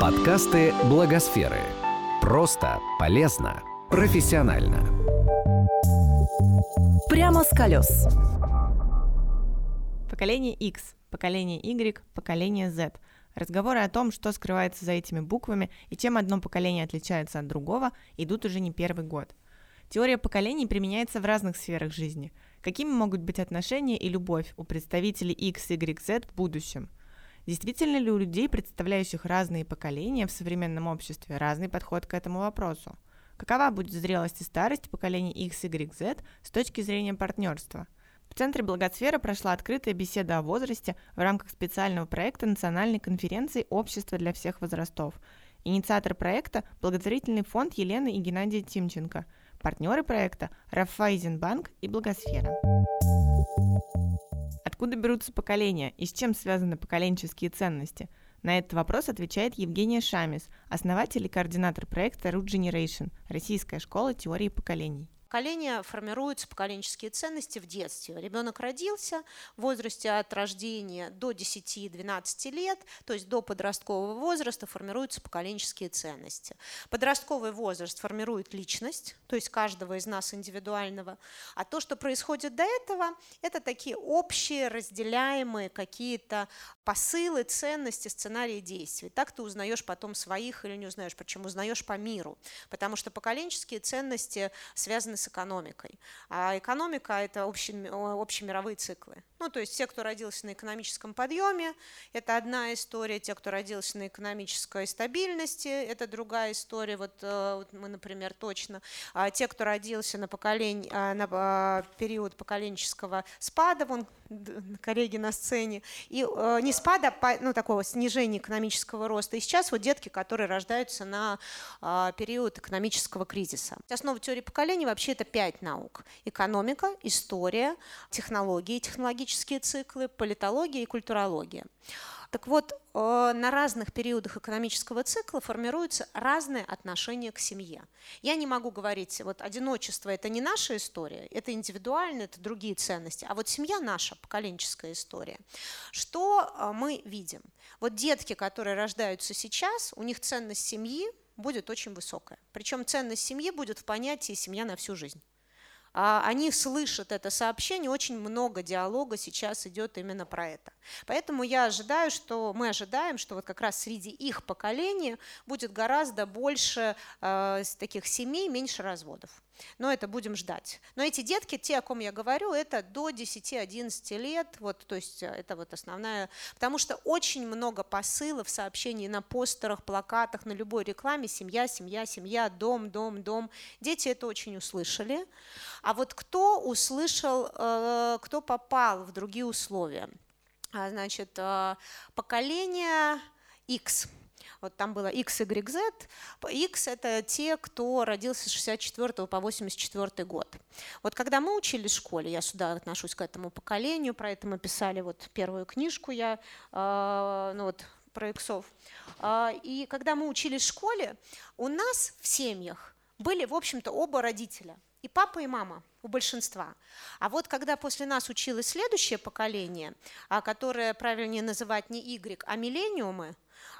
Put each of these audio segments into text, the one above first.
Подкасты Благосферы. Просто, полезно, профессионально. Прямо с колес. Поколение X, поколение Y, поколение Z. Разговоры о том, что скрывается за этими буквами и чем одно поколение отличается от другого, идут уже не первый год. Теория поколений применяется в разных сферах жизни. Какими могут быть отношения и любовь у представителей X, Y, Z в будущем? Действительно ли у людей, представляющих разные поколения в современном обществе, разный подход к этому вопросу? Какова будет зрелость и старость поколений X, Y, Z с точки зрения партнерства – в Центре Благосфера прошла открытая беседа о возрасте в рамках специального проекта Национальной конференции «Общество для всех возрастов». Инициатор проекта – благотворительный фонд Елены и Геннадия Тимченко. Партнеры проекта – Раффайзенбанк и Благосфера. Откуда берутся поколения и с чем связаны поколенческие ценности? На этот вопрос отвечает Евгения Шамис, основатель и координатор проекта Root Generation – Российская школа теории поколений поколения формируются поколенческие ценности в детстве. Ребенок родился в возрасте от рождения до 10-12 лет, то есть до подросткового возраста формируются поколенческие ценности. Подростковый возраст формирует личность, то есть каждого из нас индивидуального, а то, что происходит до этого, это такие общие, разделяемые какие-то посылы, ценности, сценарии действий. Так ты узнаешь потом своих или не узнаешь, почему узнаешь по миру, потому что поколенческие ценности связаны с экономикой. А экономика – это общие, общемировые циклы. Ну, то есть те, кто родился на экономическом подъеме, это одна история, те, кто родился на экономической стабильности, это другая история. Вот, э, вот мы, например, точно. А те, кто родился на, поколень, а, на а, период поколенческого спада, вон коллеги на сцене, и э, не спада, а ну, такого снижения экономического роста. И сейчас вот детки, которые рождаются на период экономического кризиса. Основа теории поколений Вообще это пять наук. Экономика, история, технологии, технологические циклы, политология и культурология. Так вот, э, на разных периодах экономического цикла формируются разные отношения к семье. Я не могу говорить, вот одиночество – это не наша история, это индивидуально, это другие ценности, а вот семья – наша поколенческая история. Что э, мы видим? Вот детки, которые рождаются сейчас, у них ценность семьи будет очень высокая. Причем ценность семьи будет в понятии «семья на всю жизнь». А они слышат это сообщение, очень много диалога сейчас идет именно про это. Поэтому я ожидаю, что мы ожидаем, что вот как раз среди их поколения будет гораздо больше э, таких семей, меньше разводов. Но это будем ждать. Но эти детки, те, о ком я говорю, это до 10-11 лет, вот, то есть э, это вот основная, потому что очень много посылов, сообщений на постерах, плакатах, на любой рекламе, семья, семья, семья, дом, дом, дом. Дети это очень услышали. А вот кто услышал, э, кто попал в другие условия? А, значит, э, поколение X – вот там было X, Y, Z. X – это те, кто родился с 64 по 84 год. Вот когда мы учились в школе, я сюда отношусь к этому поколению, про это мы писали вот первую книжку я, э, ну вот про иксов. Э, и когда мы учились в школе, у нас в семьях были, в общем-то, оба родителя – и папа, и мама у большинства. А вот когда после нас училось следующее поколение, а которое правильнее называть не Y, а миллениумы, а,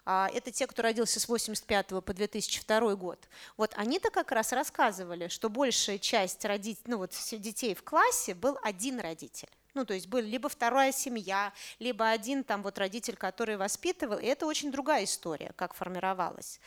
это те, кто родился с 85 по 2002 год. Вот они-то как раз рассказывали, что большая часть родителей, ну вот детей в классе был один родитель. Ну, то есть был либо вторая семья, либо один там вот родитель, который воспитывал, и это очень другая история, как формировалась.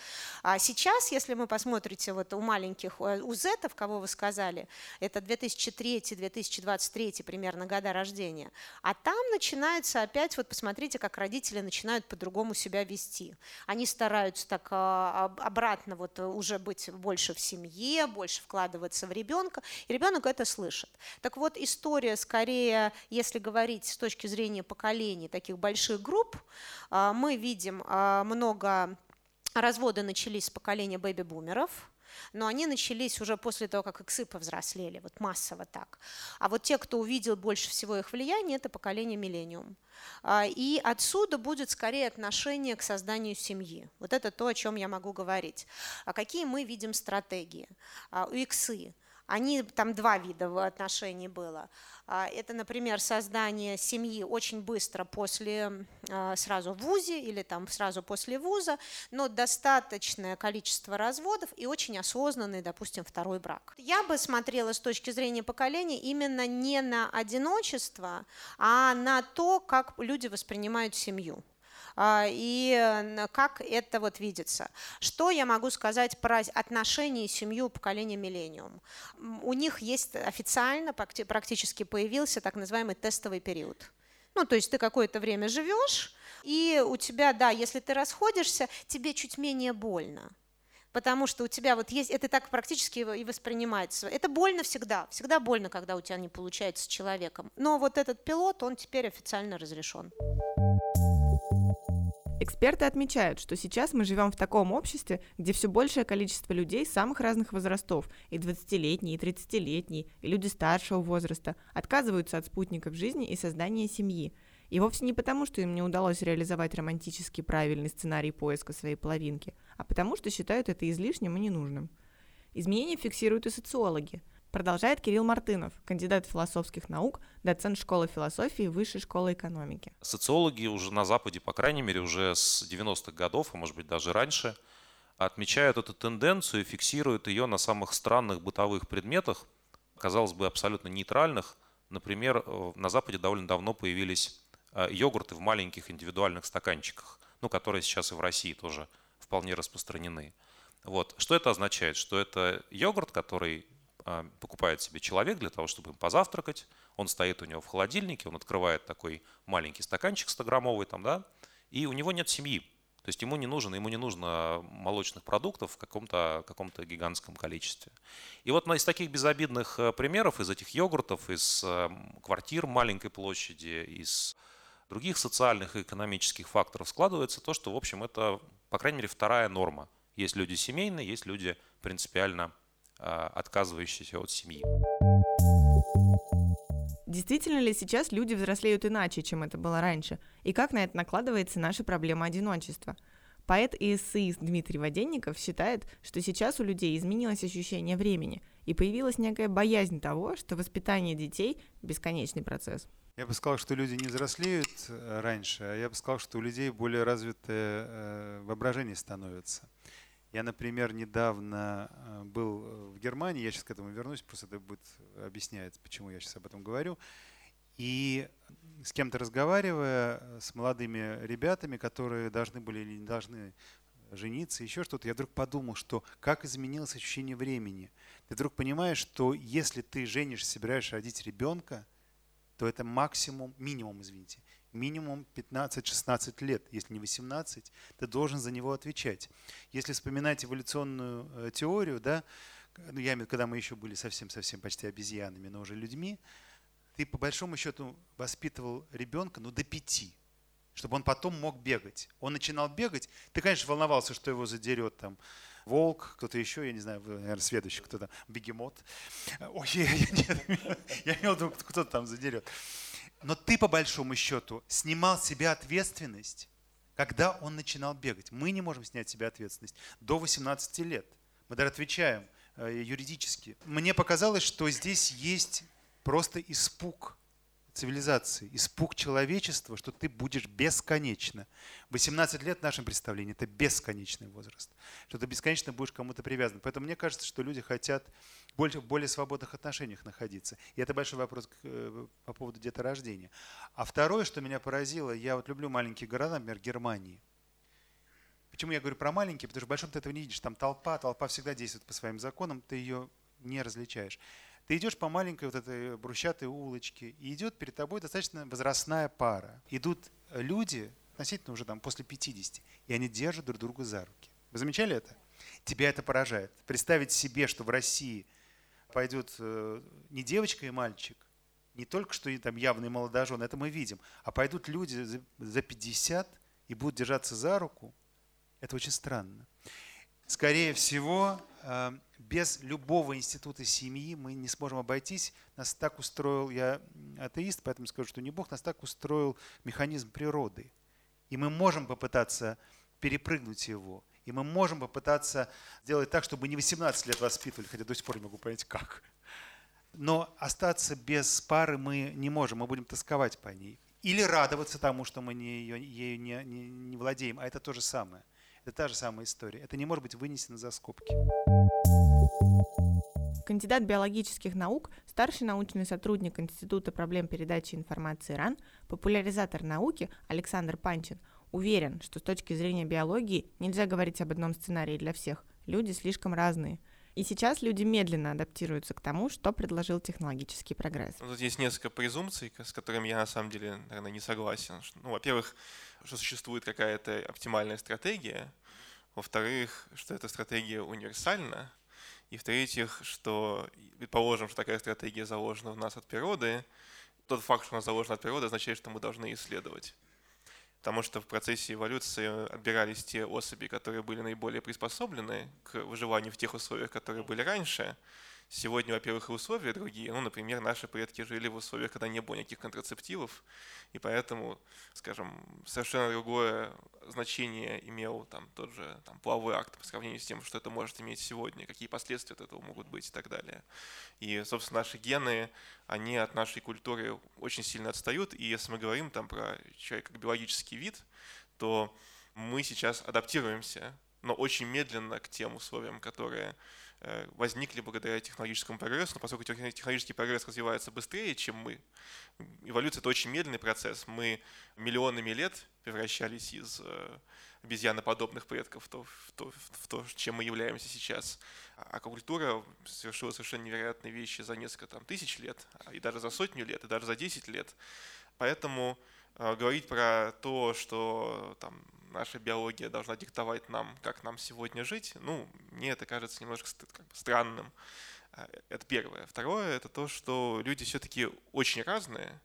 А сейчас, если мы посмотрите вот у маленьких, э, у зетов, кого вы сказали, это 2003-2023 примерно года рождения, а там начинается опять, вот посмотрите, как родители начинают по-другому себя вести. Они стараются так а, обратно вот уже быть больше в семье, больше вкладываться в ребенка, и ребенок это слышит. Так вот, история скорее если говорить с точки зрения поколений таких больших групп, а, мы видим а, много разводы начались с поколения бэби-бумеров, но они начались уже после того, как иксы повзрослели, вот массово так. А вот те, кто увидел больше всего их влияние, это поколение миллениум. А, и отсюда будет скорее отношение к созданию семьи. Вот это то, о чем я могу говорить. А какие мы видим стратегии? У иксы Они, там два вида отношений было. А, это, например, создание семьи очень быстро после, а, сразу в ВУЗе или там сразу после ВУЗа, но достаточное количество разводов и очень осознанный, допустим, второй брак. Я бы смотрела с точки зрения поколения именно не на одиночество, а на то, как люди воспринимают семью. А, и как это вот видится. Что я могу сказать про отношения и семью поколения миллениум? У них есть официально практически появился так называемый тестовый период. Ну, то есть ты какое-то время живешь, и у тебя, да, если ты расходишься, тебе чуть менее больно потому что у тебя вот есть, это так практически и воспринимается. Это больно всегда, всегда больно, когда у тебя не получается с человеком. Но вот этот пилот, он теперь официально разрешен. Эксперты отмечают, что сейчас мы живем в таком обществе, где все большее количество людей самых разных возрастов, и 20-летние, и 30-летние, и люди старшего возраста, отказываются от спутников жизни и создания семьи. И вовсе не потому, что им не удалось реализовать романтически правильный сценарий поиска своей половинки, а потому что считают это излишним и ненужным. Изменения фиксируют и социологи – Продолжает Кирилл Мартынов, кандидат философских наук, доцент школы философии Высшей школы экономики. Социологи уже на Западе, по крайней мере, уже с 90-х годов, а может быть даже раньше, отмечают эту тенденцию и фиксируют ее на самых странных бытовых предметах, казалось бы, абсолютно нейтральных. Например, на Западе довольно давно появились э, йогурты в маленьких индивидуальных стаканчиках, ну, которые сейчас и в России тоже вполне распространены. Вот. Что это означает? Что это йогурт, который покупает себе человек для того, чтобы им позавтракать. Он стоит у него в холодильнике, он открывает такой маленький стаканчик 100-граммовый там, да, и у него нет семьи. То есть ему не нужно, ему не нужно молочных продуктов в каком-то каком гигантском количестве. И вот из таких безобидных э, примеров, из этих йогуртов, из э, квартир маленькой площади, из других социальных и экономических факторов складывается то, что, в общем, это, по крайней мере, вторая норма. Есть люди семейные, есть люди принципиально а, отказывающиеся от семьи. Действительно ли сейчас люди взрослеют иначе, чем это было раньше? И как на это накладывается наша проблема одиночества? Поэт и эссеист Дмитрий Воденников считает, что сейчас у людей изменилось ощущение времени, и появилась некая боязнь того, что воспитание детей – бесконечный процесс. Я бы сказал, что люди не взрослеют э, раньше, а я бы сказал, что у людей более развитое э, воображение становится. Я, например, недавно э, был э, в Германии, я сейчас к этому вернусь, просто это будет объяснять, почему я сейчас об этом говорю. И с кем-то разговаривая, э, с молодыми ребятами, которые должны были или не должны жениться, еще что-то, я вдруг подумал, что как изменилось ощущение времени. Ты вдруг понимаешь, что если ты женишься, собираешься родить ребенка, то это максимум, минимум, извините, минимум 15-16 лет, если не 18, ты должен за него отвечать. Если вспоминать эволюционную э, теорию, да, ну, я имею, когда мы еще были совсем-совсем почти обезьянами, но уже людьми, ты по большому счету воспитывал ребенка ну, до пяти, чтобы он потом мог бегать. Он начинал бегать, ты, конечно, волновался, что его задерет там волк, кто-то еще, я не знаю, наверное, следующий, кто то бегемот. Ой, я, я, я имел в виду, кто-то там задерет. Но ты, по большому счету, снимал с себя ответственность, когда он начинал бегать. Мы не можем снять с себя ответственность до 18 лет. Мы даже отвечаем э, юридически. Мне показалось, что здесь есть просто испуг цивилизации, испуг человечества, что ты будешь бесконечно. 18 лет в нашем представлении – это бесконечный возраст, что ты бесконечно будешь кому-то привязан. Поэтому мне кажется, что люди хотят больше, в более свободных отношениях находиться. И это большой вопрос э, по поводу деторождения. А второе, что меня поразило, я вот люблю маленькие города, например, Германии. Почему я говорю про маленькие? Потому что в большом ты этого не видишь. Там толпа, толпа всегда действует по своим законам, ты ее не различаешь. Ты идешь по маленькой вот этой брусчатой улочке, и идет перед тобой достаточно возрастная пара. Идут люди, относительно уже там после 50, и они держат друг друга за руки. Вы замечали это? Тебя это поражает. Представить себе, что в России пойдет э, не девочка и мальчик, не только что там явный молодожен, это мы видим, а пойдут люди за 50 и будут держаться за руку, это очень странно. Скорее всего, э, без любого института семьи мы не сможем обойтись. Нас так устроил, я атеист, поэтому скажу, что не Бог, нас так устроил механизм природы. И мы можем попытаться перепрыгнуть его. И мы можем попытаться сделать так, чтобы не 18 лет воспитывали, хотя до сих пор не могу понять, как. Но остаться без пары мы не можем, мы будем тосковать по ней. Или радоваться тому, что мы не, ее, ею не, не, не владеем, а это то же самое. Это та же самая история. Это не может быть вынесено за скобки. Кандидат биологических наук, старший научный сотрудник Института проблем передачи информации РАН, популяризатор науки Александр Панчин уверен, что с точки зрения биологии нельзя говорить об одном сценарии для всех. Люди слишком разные. И сейчас люди медленно адаптируются к тому, что предложил технологический прогресс. Ну, тут есть несколько презумпций, с которыми я на самом деле, наверное, не согласен. Ну, во-первых, что существует какая-то оптимальная стратегия, во-вторых, что эта стратегия универсальна, и в-третьих, что, предположим, что такая стратегия заложена в нас от природы, тот факт, что она заложена от природы, означает, что мы должны исследовать. Потому что в процессе эволюции отбирались те особи, которые были наиболее приспособлены к выживанию в тех условиях, которые были раньше, Сегодня, во-первых, и условия другие. Ну, например, наши предки жили в условиях, когда не было никаких контрацептивов, и поэтому, скажем, совершенно другое значение имел там тот же там, половой акт по сравнению с тем, что это может иметь сегодня, какие последствия от этого могут быть и так далее. И, собственно, наши гены, они от нашей культуры очень сильно отстают, и если мы говорим там про человека как биологический вид, то мы сейчас адаптируемся, но очень медленно к тем условиям, которые возникли благодаря технологическому прогрессу, но поскольку технологический прогресс развивается быстрее, чем мы, эволюция – это очень медленный процесс. Мы миллионами лет превращались из э, обезьяноподобных предков в то, в, то, в то, чем мы являемся сейчас. А культура совершила совершенно невероятные вещи за несколько там, тысяч лет, а и даже за сотню лет, и даже за 10 лет. Поэтому э, говорить про то, что там, наша биология должна диктовать нам, как нам сегодня жить, ну, мне это кажется немножко как бы странным. А, это первое. Второе – это то, что люди все-таки очень разные,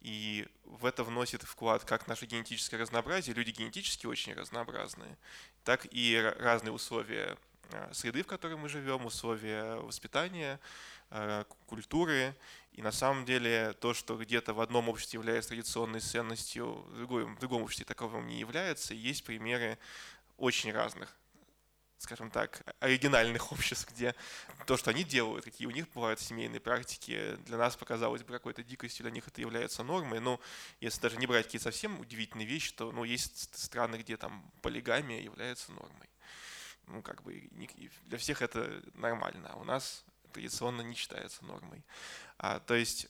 и в это вносит вклад как наше генетическое разнообразие, люди генетически очень разнообразные, так и разные условия а, среды, в которой мы живем, условия воспитания, культуры. И на самом деле то, что где-то в одном обществе является традиционной ценностью, в другом, в другом обществе таковым не является, есть примеры очень разных скажем так, оригинальных обществ, где то, что они делают, какие у них бывают семейные практики, для нас показалось бы какой-то дикостью, для них это является нормой. Но если даже не брать какие-то совсем удивительные вещи, то ну, есть страны, где там полигамия является нормой. Ну, как бы для всех это нормально, а у нас традиционно не считается нормой. А, то есть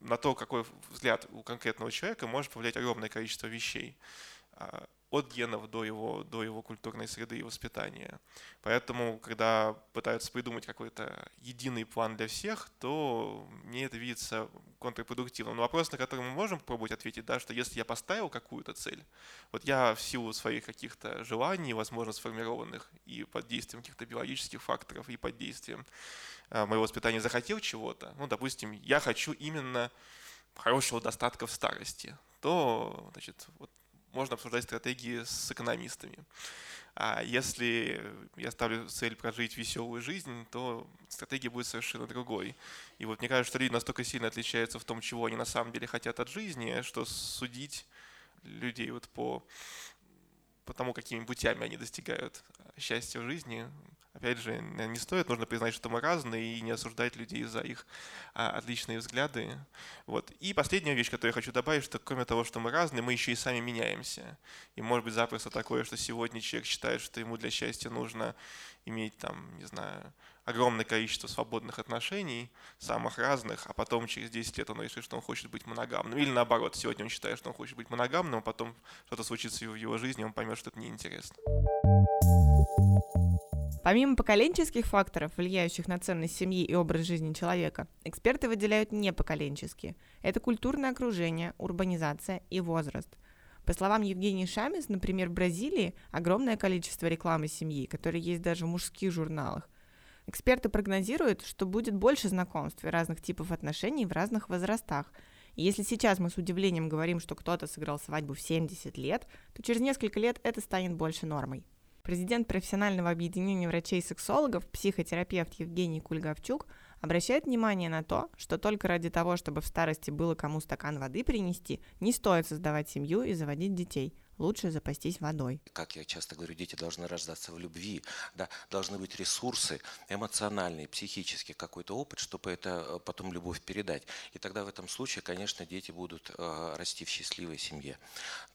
на то, какой взгляд у конкретного человека может повлиять огромное количество вещей. А, от генов до его, до его культурной среды и воспитания. Поэтому, когда пытаются придумать какой-то единый план для всех, то мне это видится контрпродуктивным. Но вопрос, на который мы можем попробовать ответить, да, что если я поставил какую-то цель, вот я в силу своих каких-то желаний, возможно, сформированных и под действием каких-то биологических факторов, и под действием Э, моего воспитания захотел чего-то, ну, допустим, я хочу именно хорошего достатка в старости, то, значит, вот можно обсуждать стратегии с экономистами. А если я ставлю цель прожить веселую жизнь, то стратегия будет совершенно другой. И вот мне кажется, что люди настолько сильно отличаются в том, чего они на самом деле хотят от жизни, что судить людей вот по, по тому, какими путями они достигают счастья в жизни, опять же, не стоит, нужно признать, что мы разные и не осуждать людей за их а, отличные взгляды. Вот. И последняя вещь, которую я хочу добавить, что кроме того, что мы разные, мы еще и сами меняемся. И может быть запросто такое, что сегодня человек считает, что ему для счастья нужно иметь там, не знаю, огромное количество свободных отношений, самых разных, а потом через 10 лет он решит, что он хочет быть моногамным. Или наоборот, сегодня он считает, что он хочет быть моногамным, а потом что-то случится в его жизни, он поймет, что это неинтересно. Помимо поколенческих факторов, влияющих на ценность семьи и образ жизни человека, эксперты выделяют непоколенческие. Это культурное окружение, урбанизация и возраст. По словам Евгении Шамис, например, в Бразилии огромное количество рекламы семьи, которая есть даже в мужских журналах. Эксперты прогнозируют, что будет больше знакомств и разных типов отношений в разных возрастах. И если сейчас мы с удивлением говорим, что кто-то сыграл свадьбу в 70 лет, то через несколько лет это станет больше нормой. Президент профессионального объединения врачей-сексологов, психотерапевт Евгений Кульговчук обращает внимание на то, что только ради того, чтобы в старости было кому стакан воды принести, не стоит создавать семью и заводить детей. Лучше запастись водой. Как я часто говорю, дети должны рождаться в любви, да, должны быть ресурсы эмоциональные, психические, какой-то опыт, чтобы это э, потом любовь передать. И тогда в этом случае, конечно, дети будут э, расти в счастливой семье.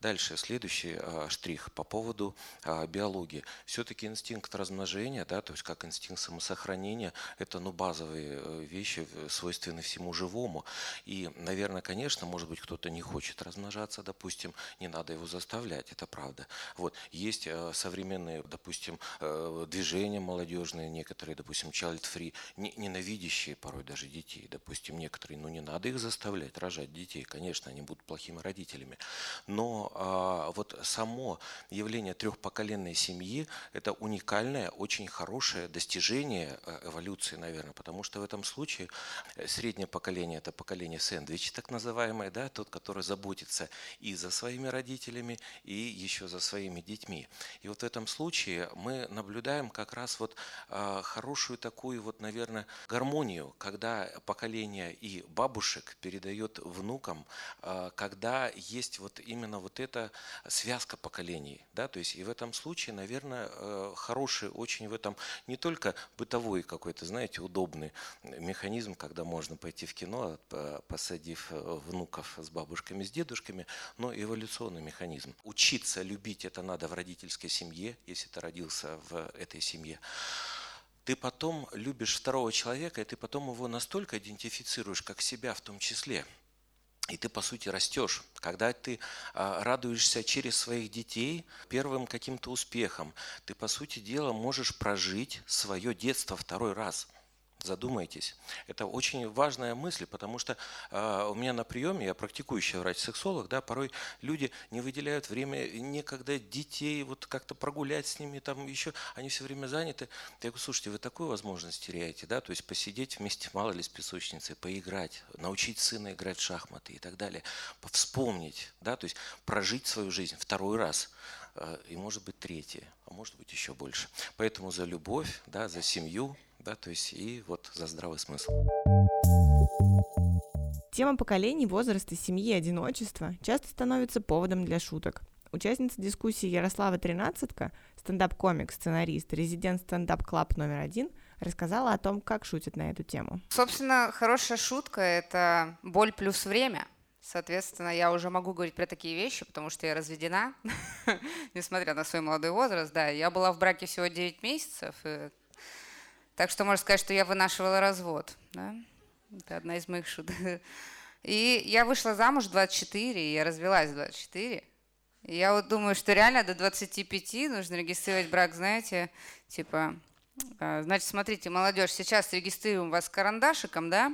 Дальше, следующий э, штрих по поводу э, биологии. Все-таки инстинкт размножения, да, то есть как инстинкт самосохранения, это ну, базовые э, вещи, свойственны всему живому. И, наверное, конечно, может быть, кто-то не хочет размножаться, допустим, не надо его заставлять, это правда. Вот. Есть э, современные, допустим, э, движения молодежные, некоторые, допустим, child-free, ненавидящие порой даже детей, допустим, некоторые, ну не надо их заставлять рожать детей, конечно, они будут плохими родителями. Но а, вот само явление трехпоколенной семьи – это уникальное, очень хорошее достижение э, эволюции, наверное, потому что в этом случае среднее поколение – это поколение сэндвич, так называемое, да, тот, который заботится и за своими родителями, и еще за своими детьми. И вот в этом случае мы наблюдаем как раз вот а, хорошую такую вот, наверное, гармонию, когда поколение и бабушек передает внукам, а, когда есть вот именно вот эта связка поколений, да, то есть и в этом случае, наверное, э, хороший очень в этом не только бытовой какой-то, знаете, удобный механизм, когда можно пойти в кино, посадив э, внуков с бабушками, с дедушками, но эволюционный механизм. Учиться любить это надо в родительской семье, если ты родился в этой семье ты потом любишь второго человека, и ты потом его настолько идентифицируешь, как себя в том числе. И ты, по сути, растешь. Когда ты а, радуешься через своих детей первым каким-то успехом, ты, по сути дела, можешь прожить свое детство второй раз – Задумайтесь. Это очень важная мысль, потому что э, у меня на приеме, я практикующий врач-сексолог, да, порой люди не выделяют время некогда детей, вот как-то прогулять с ними, там еще, они все время заняты. Я говорю, слушайте, вы такую возможность теряете, да, то есть посидеть вместе, мало ли, с песочницей, поиграть, научить сына играть в шахматы и так далее, вспомнить, да, то есть прожить свою жизнь второй раз и, может быть, третий, а может быть, еще больше. Поэтому за любовь, да, за семью, да, то есть и вот за здравый смысл. Тема поколений, возраста, семьи и одиночества часто становится поводом для шуток. Участница дискуссии Ярослава Тринадцатка, стендап-комик, сценарист, резидент Stand-Up Club номер один, рассказала о том, как шутят на эту тему. Собственно, хорошая шутка — это боль плюс время. Соответственно, я уже могу говорить про такие вещи, потому что я разведена, несмотря на свой молодой возраст. Да, я была в браке всего 9 месяцев, и так что можно сказать, что я вынашивала развод. Да? Это одна из моих шуток. И я вышла замуж в 24, и я развелась в 24. И я вот думаю, что реально до 25 нужно регистрировать брак, знаете, типа, а, значит, смотрите, молодежь, сейчас регистрируем вас карандашиком, да?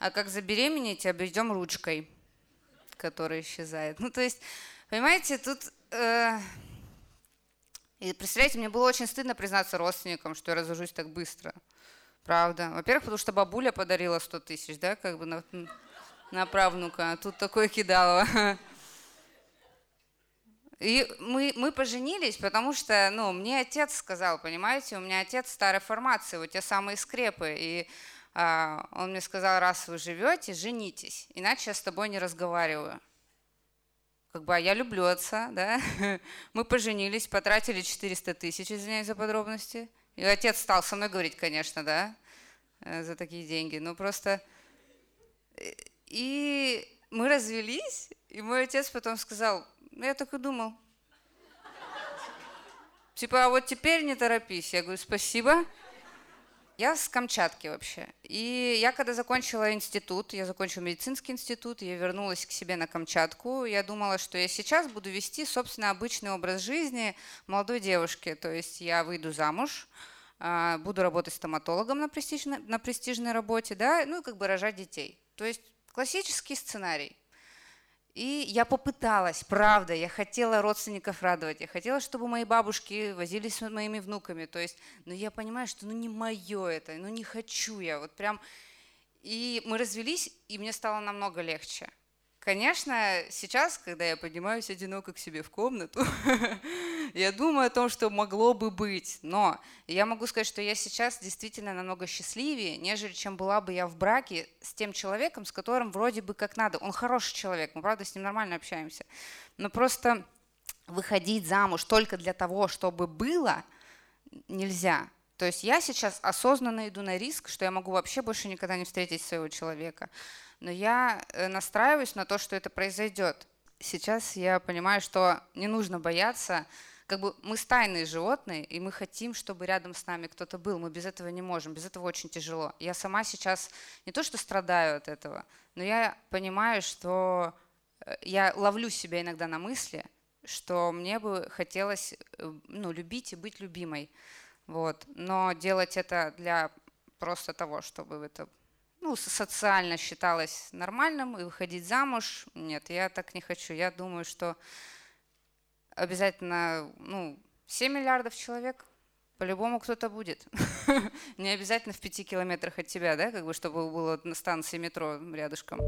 А как забеременеете, обведем ручкой, которая исчезает. Ну, то есть, понимаете, тут э, и представляете, мне было очень стыдно признаться родственникам, что я разожусь так быстро. Правда. Во-первых, потому что бабуля подарила 100 тысяч, да, как бы на, на правнука. А тут такое кидало. И мы, мы поженились, потому что, ну, мне отец сказал, понимаете, у меня отец старой формации, вот те самые скрепы. И он мне сказал, раз вы живете, женитесь, иначе я с тобой не разговариваю как бы, а я люблю отца, да. Мы поженились, потратили 400 тысяч, извиняюсь за подробности. И отец стал со мной говорить, конечно, да, э, за такие деньги. Но просто... Э, и мы развелись, и мой отец потом сказал, ну, я так и думал. Типа, а вот теперь не торопись. Я говорю, спасибо. Я с Камчатки вообще. И я когда закончила институт, я закончила медицинский институт, я вернулась к себе на Камчатку, я думала, что я сейчас буду вести, собственно, обычный образ жизни молодой девушки. То есть я выйду замуж, а, буду работать стоматологом на престижной, на престижной работе, да, ну и как бы рожать детей. То есть классический сценарий. И я попыталась, правда, я хотела родственников радовать, я хотела, чтобы мои бабушки возились с моими внуками, то есть, но я понимаю, что ну не мое это, ну не хочу я, вот прям. И мы развелись, и мне стало намного легче. Конечно, сейчас, когда я поднимаюсь одиноко к себе в комнату, я думаю о том, что могло бы быть. Но я могу сказать, что я сейчас действительно намного счастливее, нежели чем была бы я в браке с тем человеком, с которым вроде бы как надо. Он хороший человек, мы, правда, с ним нормально общаемся. Но просто выходить замуж только для того, чтобы было, нельзя. То есть я сейчас осознанно иду на риск, что я могу вообще больше никогда не встретить своего человека. Но я э, настраиваюсь на то, что это произойдет. Сейчас я понимаю, что не нужно бояться. Как бы мы стайные животные, и мы хотим, чтобы рядом с нами кто-то был. Мы без этого не можем, без этого очень тяжело. Я сама сейчас не то, что страдаю от этого, но я понимаю, что э, я ловлю себя иногда на мысли, что мне бы хотелось э, ну, любить и быть любимой. Вот. Но делать это для просто того, чтобы это ну, социально считалось нормальным и выходить замуж. Нет, я так не хочу. Я думаю, что обязательно ну, 7 миллиардов человек по-любому кто-то будет. Не обязательно в пяти километрах от тебя, да, как бы, чтобы было на станции метро рядышком.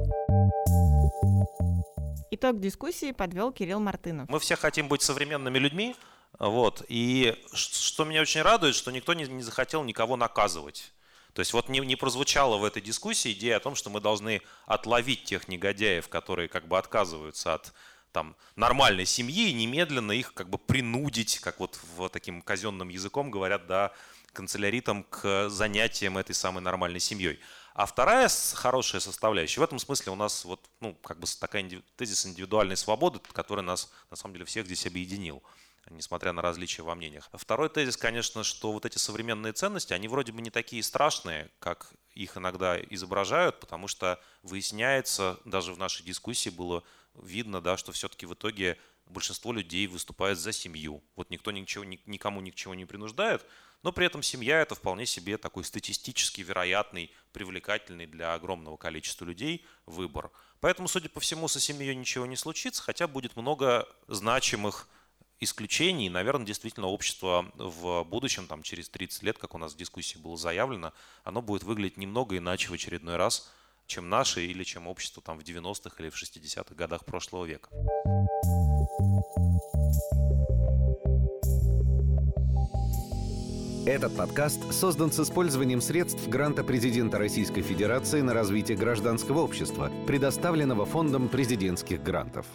Итог дискуссии подвел Кирилл Мартынов. Мы все хотим быть современными людьми, вот, и что меня очень радует, что никто не, не захотел никого наказывать. То есть вот не, не прозвучала в этой дискуссии идея о том, что мы должны отловить тех негодяев, которые как бы отказываются от там, нормальной семьи и немедленно их как бы принудить, как вот в таким казенным языком говорят, да, канцеляритам к занятиям этой самой нормальной семьей. А вторая хорошая составляющая, в этом смысле у нас вот, ну, как бы такая тезис индивидуальной свободы, который нас, на самом деле, всех здесь объединил несмотря на различия во мнениях. Второй тезис, конечно, что вот эти современные ценности, они вроде бы не такие страшные, как их иногда изображают, потому что выясняется, даже в нашей дискуссии было видно, да, что все-таки в итоге большинство людей выступает за семью. Вот никто ничего, никому ни к чему не принуждает, но при этом семья это вполне себе такой статистически вероятный, привлекательный для огромного количества людей выбор. Поэтому, судя по всему, со семьей ничего не случится, хотя будет много значимых исключений. Наверное, действительно общество в будущем, там, через 30 лет, как у нас в дискуссии было заявлено, оно будет выглядеть немного иначе в очередной раз, чем наше или чем общество там, в 90-х или в 60-х годах прошлого века. Этот подкаст создан с использованием средств гранта президента Российской Федерации на развитие гражданского общества, предоставленного Фондом президентских грантов.